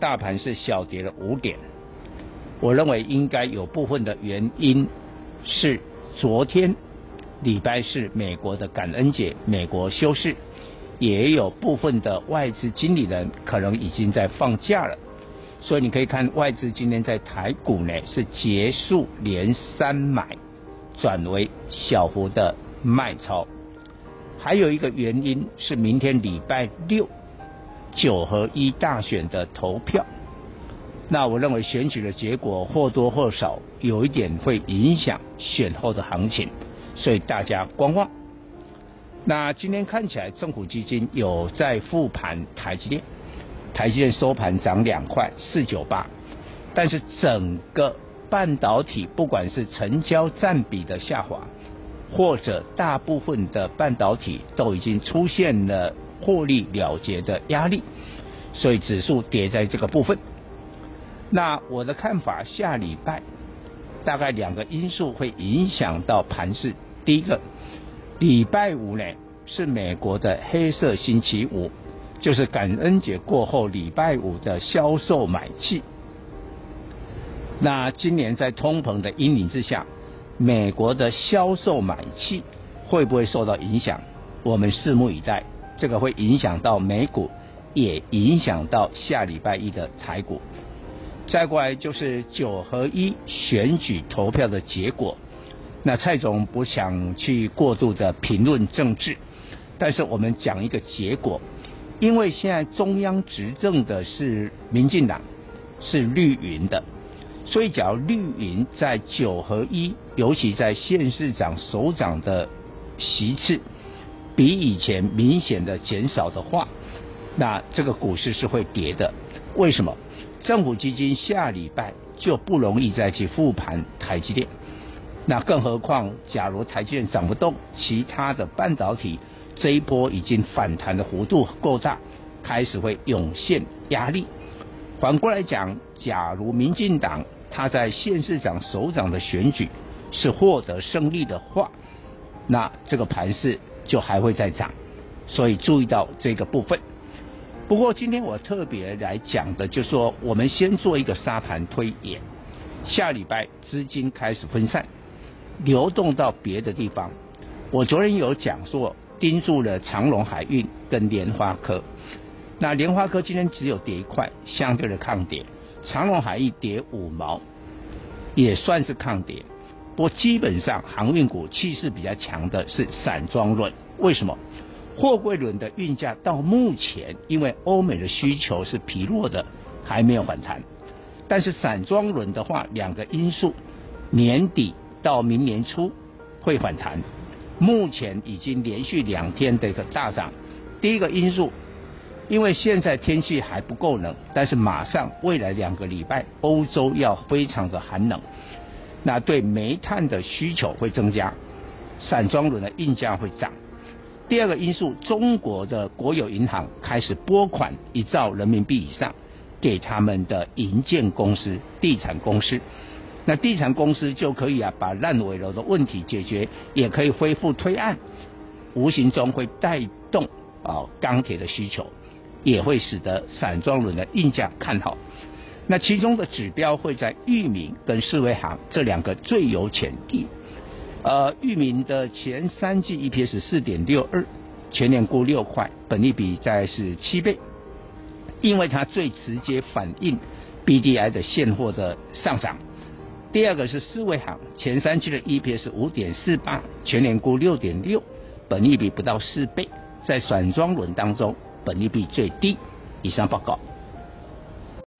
大盘是小跌了五点。我认为应该有部分的原因是昨天礼拜四美国的感恩节，美国休市，也有部分的外资经理人可能已经在放假了。所以你可以看外资今天在台股呢是结束连三买，转为小幅的卖超。还有一个原因是明天礼拜六九合一大选的投票，那我认为选举的结果或多或少有一点会影响选后的行情，所以大家观望。那今天看起来政府基金有在复盘台积电。台积电收盘涨两块四九八，但是整个半导体不管是成交占比的下滑，或者大部分的半导体都已经出现了获利了结的压力，所以指数跌在这个部分。那我的看法，下礼拜大概两个因素会影响到盘势。第一个，礼拜五呢是美国的黑色星期五。就是感恩节过后礼拜五的销售买气。那今年在通膨的阴影之下，美国的销售买气会不会受到影响？我们拭目以待。这个会影响到美股，也影响到下礼拜一的台股。再过来就是九合一选举投票的结果。那蔡总不想去过度的评论政治，但是我们讲一个结果。因为现在中央执政的是民进党，是绿营的，所以假如绿营在九合一，尤其在县市长、首长的席次比以前明显的减少的话，那这个股市是会跌的。为什么？政府基金下礼拜就不容易再去复盘台积电，那更何况假如台积电涨不动，其他的半导体。这一波已经反弹的幅度够大，开始会涌现压力。反过来讲，假如民进党他在县市长、首长的选举是获得胜利的话，那这个盘势就还会再涨。所以注意到这个部分。不过今天我特别来讲的，就是说我们先做一个沙盘推演，下礼拜资金开始分散，流动到别的地方。我昨天有讲说。盯住了长隆海运跟莲花科，那莲花科今天只有跌一块，相对的抗跌；长隆海运跌五毛，也算是抗跌。不过基本上航运股气势比较强的是散装轮，为什么？货柜轮的运价到目前因为欧美的需求是疲弱的，还没有反弹。但是散装轮的话，两个因素，年底到明年初会反弹。目前已经连续两天的一个大涨。第一个因素，因为现在天气还不够冷，但是马上未来两个礼拜欧洲要非常的寒冷，那对煤炭的需求会增加，散装轮的运价会涨。第二个因素，中国的国有银行开始拨款一兆人民币以上给他们的营建公司、地产公司。那地产公司就可以啊，把烂尾楼的问题解决，也可以恢复推案，无形中会带动啊钢铁的需求，也会使得散装轮的运价看好。那其中的指标会在裕民跟世威航这两个最有潜力。呃，裕民的前三季 EPS 四点六二，全年估六块，本益比在是七倍。因为它最直接反映 BDI 的现货的上涨。第二个是四维行，前三季的 EPS 五点四八，全年估六点六，本益比不到四倍，在散装轮当中，本益比最低。以上报告。